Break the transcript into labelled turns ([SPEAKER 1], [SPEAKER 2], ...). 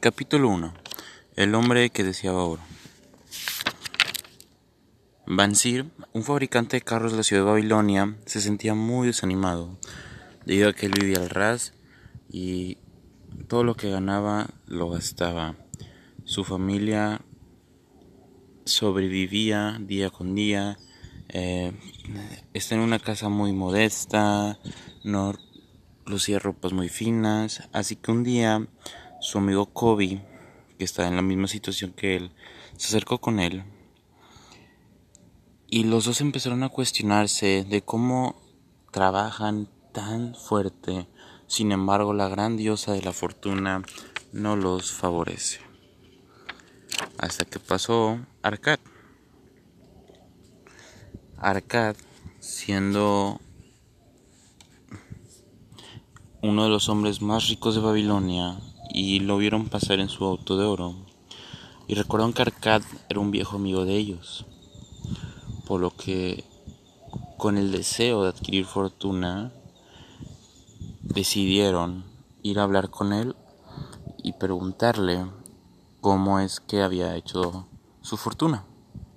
[SPEAKER 1] Capítulo 1. El hombre que deseaba oro. Bansir, un fabricante de carros de la ciudad de Babilonia, se sentía muy desanimado, debido a que él vivía al ras y todo lo que ganaba lo gastaba. Su familia sobrevivía día con día. Eh, está en una casa muy modesta, no lucía ropas muy finas, así que un día su amigo Kobe, que está en la misma situación que él, se acercó con él y los dos empezaron a cuestionarse de cómo trabajan tan fuerte, sin embargo la gran diosa de la fortuna no los favorece. Hasta que pasó Arcad. Arcad, siendo uno de los hombres más ricos de Babilonia, y lo vieron pasar en su auto de oro. Y recordaron que Arcad era un viejo amigo de ellos. Por lo que, con el deseo de adquirir fortuna, decidieron ir a hablar con él y preguntarle cómo es que había hecho su fortuna.